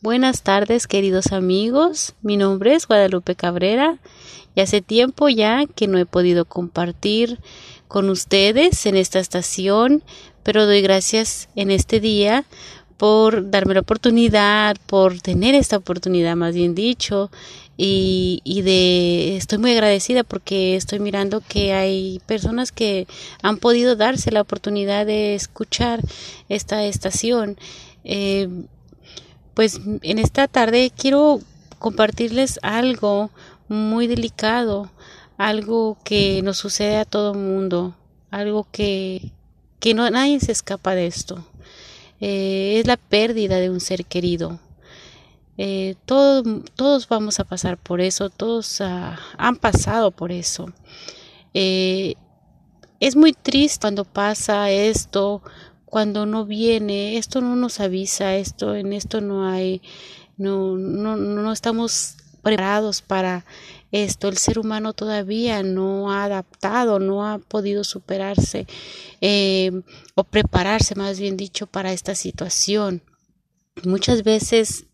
Buenas tardes, queridos amigos. Mi nombre es Guadalupe Cabrera y hace tiempo ya que no he podido compartir con ustedes en esta estación, pero doy gracias en este día por darme la oportunidad, por tener esta oportunidad, más bien dicho, y, de estoy muy agradecida porque estoy mirando que hay personas que han podido darse la oportunidad de escuchar esta estación. Eh, pues en esta tarde quiero compartirles algo muy delicado, algo que nos sucede a todo mundo, algo que, que no, nadie se escapa de esto. Eh, es la pérdida de un ser querido. Eh, todos vamos a pasar por eso, todos ah, han pasado por eso. Eh, es muy triste cuando pasa esto, cuando no viene, esto no nos avisa, esto, en esto no hay, no, no, no estamos preparados para esto. El ser humano todavía no ha adaptado, no ha podido superarse eh, o prepararse, más bien dicho, para esta situación. Muchas veces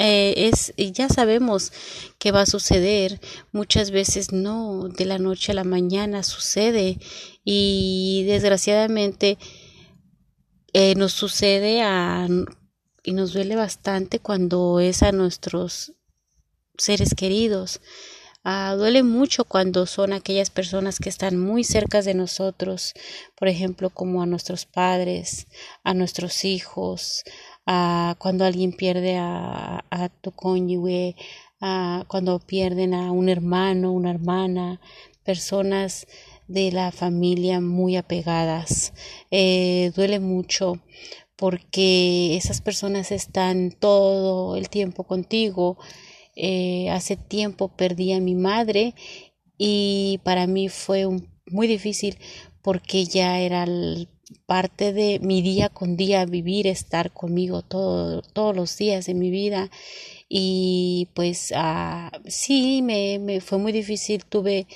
eh, es ya sabemos que va a suceder muchas veces no de la noche a la mañana sucede y desgraciadamente eh, nos sucede a, y nos duele bastante cuando es a nuestros seres queridos. Ah, duele mucho cuando son aquellas personas que están muy cerca de nosotros, por ejemplo, como a nuestros padres, a nuestros hijos, cuando alguien pierde a, a tu cónyuge, cuando pierden a un hermano, una hermana, personas de la familia muy apegadas. Eh, duele mucho porque esas personas están todo el tiempo contigo. Eh, hace tiempo perdí a mi madre y para mí fue muy difícil porque ya era parte de mi día con día vivir, estar conmigo todo, todos los días de mi vida y pues ah, sí, me, me fue muy difícil, tuve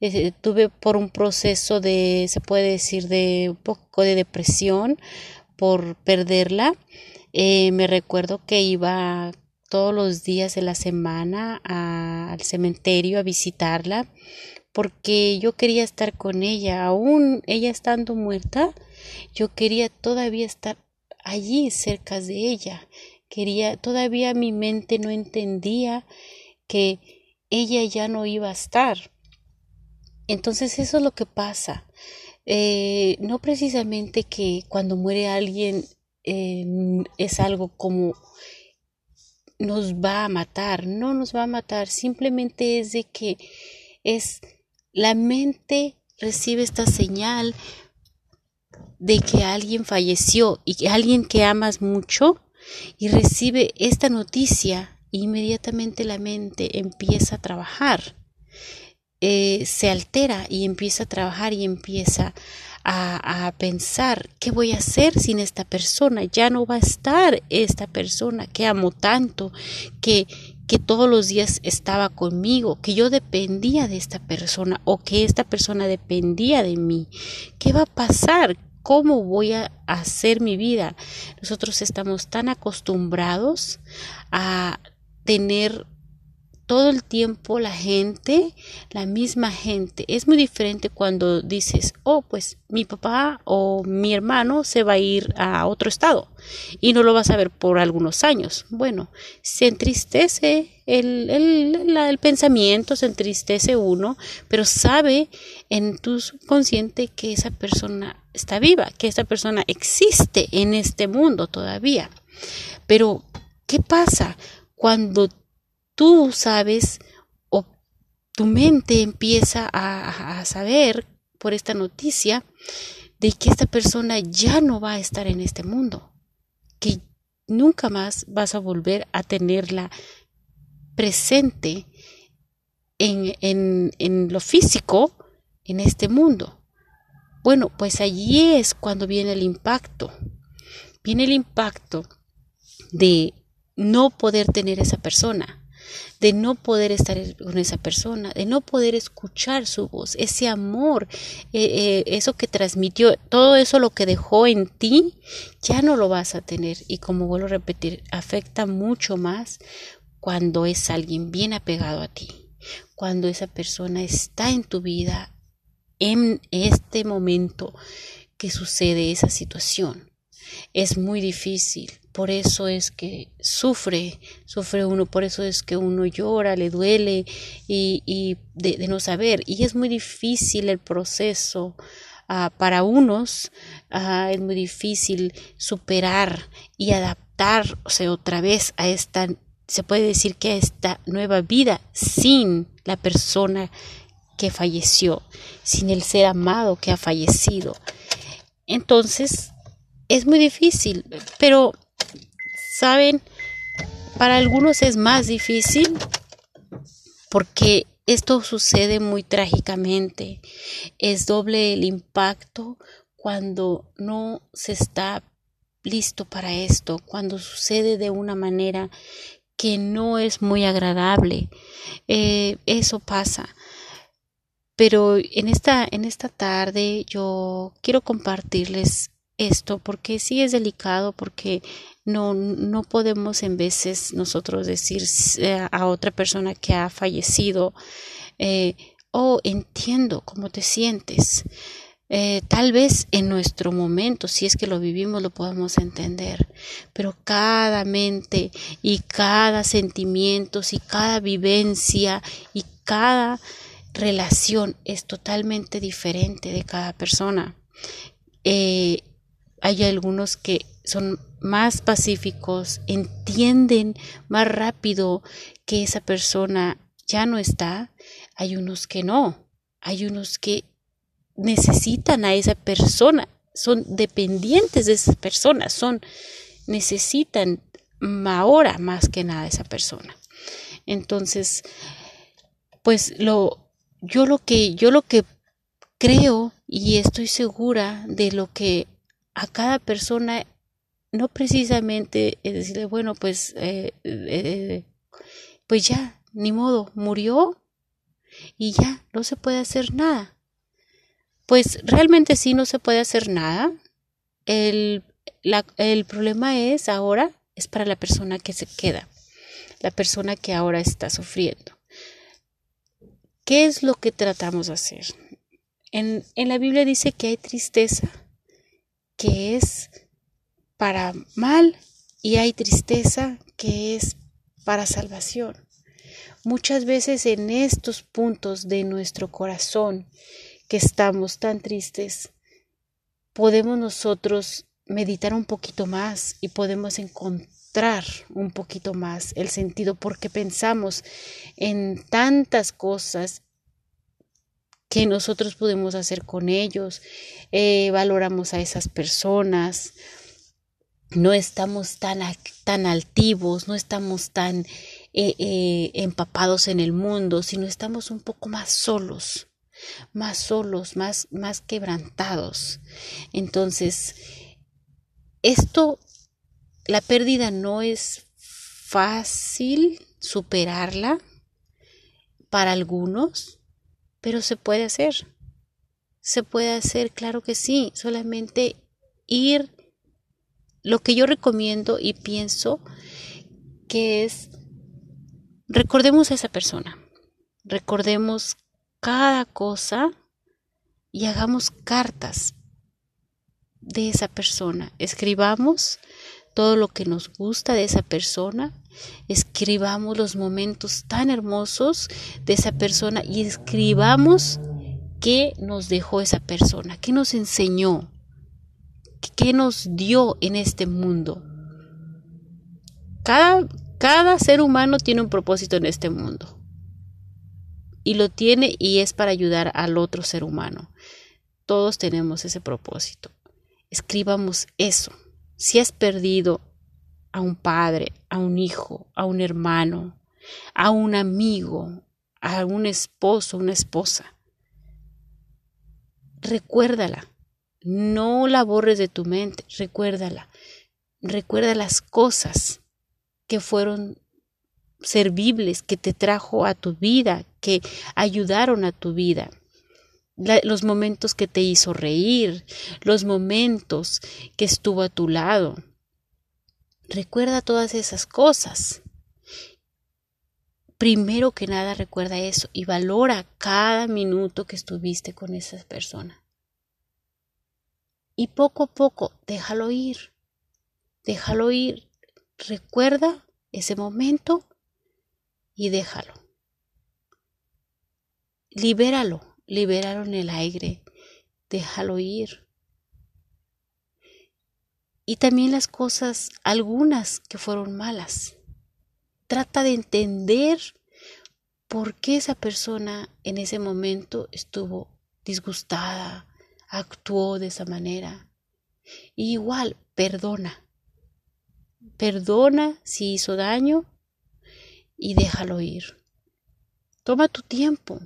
eh, tuve por un proceso de, se puede decir, de un poco de depresión por perderla. Eh, me recuerdo que iba todos los días de la semana al cementerio a visitarla porque yo quería estar con ella, aún ella estando muerta, yo quería todavía estar allí cerca de ella. Quería, todavía mi mente no entendía que ella ya no iba a estar. Entonces eso es lo que pasa. Eh, no precisamente que cuando muere alguien eh, es algo como nos va a matar, no nos va a matar, simplemente es de que es la mente recibe esta señal de que alguien falleció y alguien que amas mucho y recibe esta noticia inmediatamente la mente empieza a trabajar eh, se altera y empieza a trabajar y empieza a, a, pensar qué voy a hacer sin esta persona ya no va a estar esta persona que amo tanto que que todos los días estaba conmigo, que yo dependía de esta persona o que esta persona dependía de mí. ¿Qué va a pasar? ¿Cómo voy a hacer mi vida? Nosotros estamos tan acostumbrados a tener todo el tiempo la gente, la misma gente. Es muy diferente cuando dices, oh, pues mi papá o mi hermano se va a ir a otro estado y no lo vas a ver por algunos años. Bueno, se entristece el, el, el pensamiento, se entristece uno, pero sabe en tu subconsciente que esa persona está viva, que esa persona existe en este mundo todavía. Pero, ¿qué pasa cuando tú sabes o tu mente empieza a, saber por esta noticia de que esta persona ya no va a estar en este mundo, que nunca más vas a volver a tenerla presente en, en, en, lo físico en este mundo. Bueno, pues allí es cuando viene el impacto. Viene el impacto de no poder tener esa persona, de no poder estar con esa persona, de no poder escuchar su voz, ese amor, eh, eh, eso que transmitió, todo eso lo que dejó en ti, ya no lo vas a tener. Y como vuelvo a repetir, afecta mucho más cuando es alguien bien apegado a ti, cuando esa persona está en tu vida en este momento que sucede esa situación. Es muy difícil, por eso es que sufre, sufre uno, por eso es que uno llora, le duele y, de, no saber. Y es muy difícil el proceso ah, para unos, ah, es muy difícil superar y adaptarse otra vez a esta, se puede decir que a esta nueva vida sin la persona que falleció, sin el ser amado que ha fallecido. Entonces, es muy difícil, pero, ¿saben? Para algunos es más difícil porque esto sucede muy trágicamente. Es doble el impacto cuando no se está listo para esto, cuando sucede de una manera que no es muy agradable. Eh, eso pasa. Pero en esta, en esta tarde yo quiero compartirles esto porque sí es delicado porque no, no podemos en veces nosotros decir eh, a otra persona que ha fallecido eh, oh entiendo cómo te sientes eh, tal vez en nuestro momento, si es que lo vivimos, lo podemos entender, pero cada mente y cada sentimiento y cada vivencia y cada relación es totalmente diferente de cada persona. Hay algunos que son más pacíficos, entienden más rápido que esa persona ya no está. Hay unos que no. Hay unos que necesitan a esa persona, son dependientes de esas personas, son necesitan ahora más que nada esa persona. Entonces, pues lo yo lo que yo lo que creo y estoy segura de lo que a cada persona no precisamente decirle bueno pues eh, eh, pues ya ni modo murió y ya no se puede hacer nada pues realmente sí no se puede hacer nada. El, el problema es ahora es para la persona que se queda la persona que ahora está sufriendo. ¿Qué es lo que tratamos de hacer? En, la Biblia dice que hay tristeza, que es para mal, y hay tristeza que es para salvación. Muchas veces en estos puntos de nuestro corazón que estamos tan tristes, podemos nosotros meditar un poquito más y podemos encontrar un poquito más el sentido porque pensamos en tantas cosas que nosotros podemos hacer con ellos, eh, valoramos a esas personas, no estamos tan, tan altivos, no estamos tan eh, eh, empapados en el mundo, sino estamos un poco más solos, más solos, más, más quebrantados. Entonces, esto, la pérdida no es fácil superarla para algunos, pero se puede hacer. Se puede hacer, claro que sí, solamente ir lo que yo recomiendo y pienso que es recordemos a esa persona, recordemos cada cosa y hagamos cartas de esa persona, escribamos todo lo que nos gusta de esa persona, escribamos los momentos tan hermosos de esa persona y escribamos qué nos dejó esa persona, qué nos enseñó, qué nos dio en este mundo. Cada, cada ser humano tiene un propósito en este mundo. Y lo tiene y es para ayudar al otro ser humano. Todos tenemos ese propósito. Escribamos eso si has perdido a un padre, a un hijo, a un hermano, a un amigo, a un esposo, una esposa, recuérdala. No la borres de tu mente, recuérdala. Recuerda las cosas que fueron servibles que te trajo a tu vida, que ayudaron a tu vida. Los momentos que te hizo reír, los momentos que estuvo a tu lado. Recuerda todas esas cosas. Primero que nada recuerda eso y valora cada minuto que estuviste con esa persona. Y poco a poco déjalo ir. Déjalo ir. Recuerda ese momento y déjalo. Libéralo, libéralo en el aire, déjalo ir. Y también las cosas, algunas que fueron malas. Trata de entender por qué esa persona en ese momento estuvo disgustada, actuó de esa manera. igual, perdona. Perdona si hizo daño y déjalo ir. Toma tu tiempo,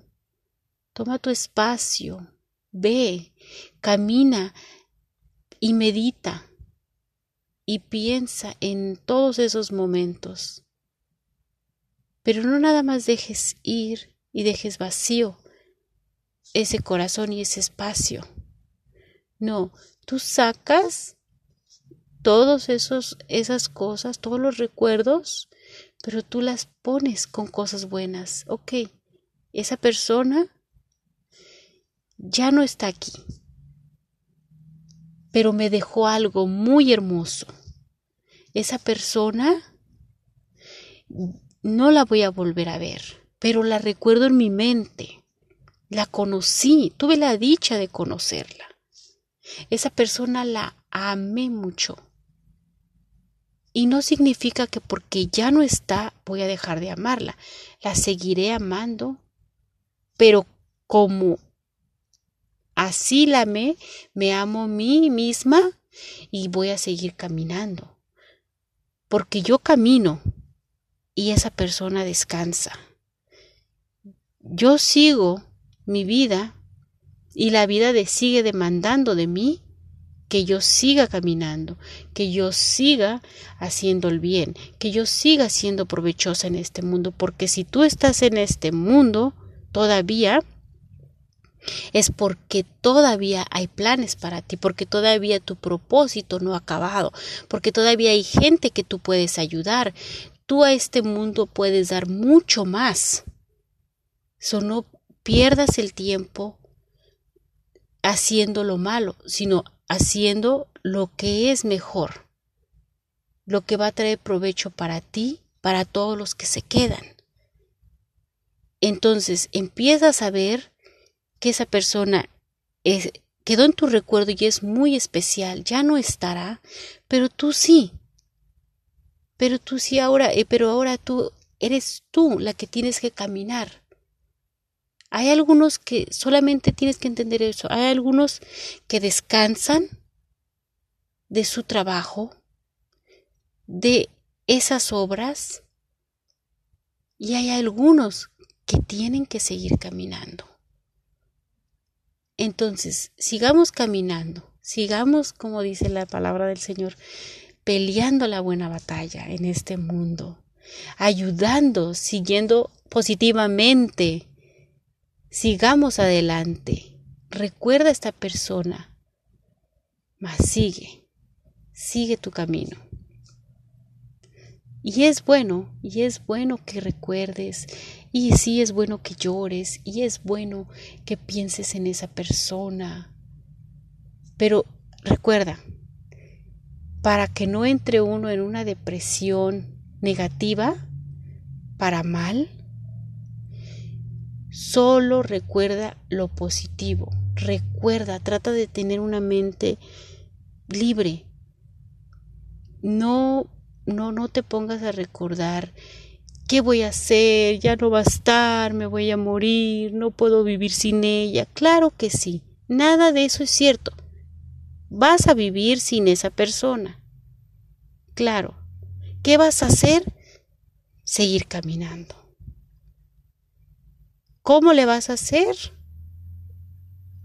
toma tu espacio, ve, camina y medita y piensa en todos esos momentos. Pero no nada más dejes ir y dejes vacío ese corazón y ese espacio. No, tú sacas todos esos esas cosas, todos los recuerdos pero tú las pones con cosas buenas. Ok, esa persona ya no está aquí, pero me dejó algo muy hermoso. Esa persona no la voy a volver a ver, pero la recuerdo en mi mente. La conocí, tuve la dicha de conocerla. Esa persona la amé mucho. Y no significa que porque ya no está voy a dejar de amarla. La seguiré amando, pero como así la amé, me amo a mí misma y voy a seguir caminando. Porque yo camino y esa persona descansa. Yo sigo mi vida y la vida de sigue demandando de mí que yo siga caminando, que yo siga haciendo el bien, que yo siga siendo provechosa en este mundo, porque si tú estás en este mundo todavía, es porque todavía hay planes para ti, porque todavía tu propósito no ha acabado, porque todavía hay gente que tú puedes ayudar. Tú a este mundo puedes dar mucho más. So no pierdas el tiempo haciendo lo malo, sino haciendo lo que es mejor, lo que va a traer provecho para ti, para todos los que se quedan. Entonces empiezas a ver que esa persona quedó en tu recuerdo y es muy especial, ya no estará, pero tú sí. Pero tú sí ahora, eh, pero ahora tú eres tú la que tienes que caminar. Hay algunos que solamente tienes que entender eso. Hay algunos que descansan de su trabajo, de esas obras, y hay algunos que tienen que seguir caminando. Entonces, sigamos caminando, sigamos, como dice la palabra del Señor, peleando la buena batalla en este mundo, ayudando, siguiendo positivamente Sigamos adelante. Recuerda a esta persona, mas sigue, sigue tu camino. Y es bueno, y es bueno que recuerdes, y sí es bueno que llores, y es bueno que pienses en esa persona. Pero recuerda, para que no entre uno en una depresión negativa, para mal, Solo recuerda lo positivo. Recuerda, trata de tener una mente libre. No, no, no te pongas a recordar qué voy a hacer, ya no va a estar, me voy a morir, no puedo vivir sin ella. Claro que sí, nada de eso es cierto. Vas a vivir sin esa persona. Claro. ¿Qué vas a hacer? Seguir caminando. ¿Cómo le vas a hacer?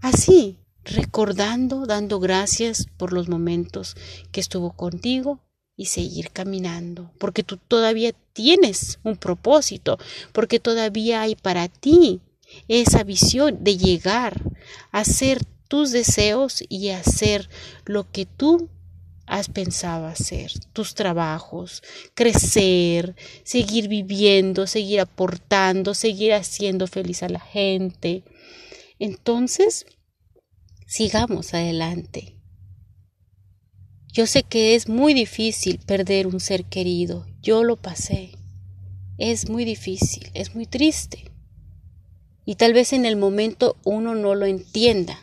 Así, recordando, dando gracias por los momentos que estuvo contigo y seguir caminando, porque tú todavía tienes un propósito, porque todavía hay para ti esa visión de llegar a hacer tus deseos y hacer lo que tú has pensado hacer, tus trabajos, crecer, seguir viviendo, seguir aportando, seguir haciendo feliz a la gente. Entonces, sigamos adelante. Yo sé que es muy difícil perder un ser querido, yo lo pasé. Es muy difícil, es muy triste. Y tal vez en el momento uno no lo entienda,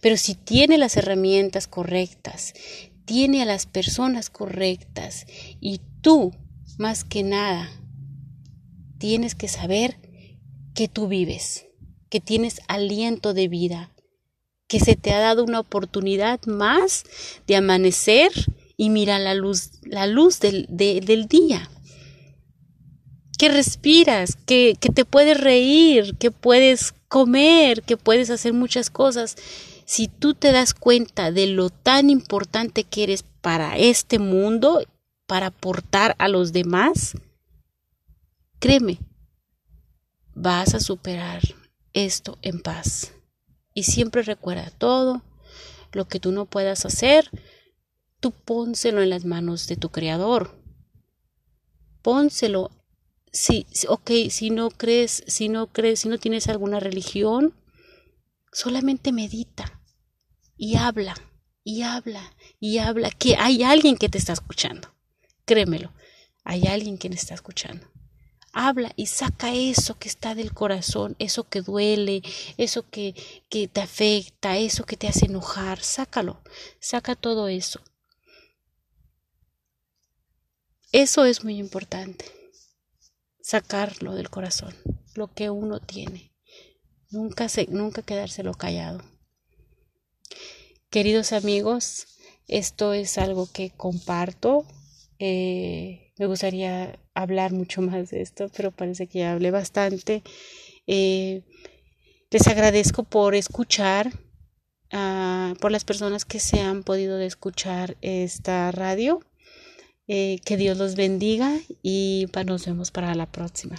pero si tiene las herramientas correctas, tiene a las personas correctas y tú, más que nada, tienes que saber que tú vives, que tienes aliento de vida, que se te ha dado una oportunidad más de amanecer y mirar la luz, la luz del, del día. Que respiras, que, que te puedes reír, que puedes comer, que puedes hacer muchas cosas. Si tú te das cuenta de lo tan importante que eres para este mundo, para aportar a los demás, créeme, vas a superar esto en paz. Y siempre recuerda todo lo que tú no puedas hacer, tú pónselo en las manos de tu creador. Pónselo. Si, ok, si no crees, si no crees, si no tienes alguna religión, solamente medita y habla, y habla, y habla, que hay alguien que te está escuchando. Créemelo, hay alguien que te está escuchando habla y saca eso que está del corazón, eso que duele, eso que, que te afecta, eso que te hace enojar, sácalo, saca todo eso. Eso es muy importante, sacarlo del corazón, lo que uno tiene, nunca, se, nunca quedárselo callado. Queridos amigos, esto es algo que comparto. Eh, me gustaría hablar mucho más de esto, pero parece que ya hablé bastante. Eh, les agradezco por escuchar, uh, por las personas que se han podido escuchar esta radio. Eh, que Dios los bendiga y nos vemos para la próxima.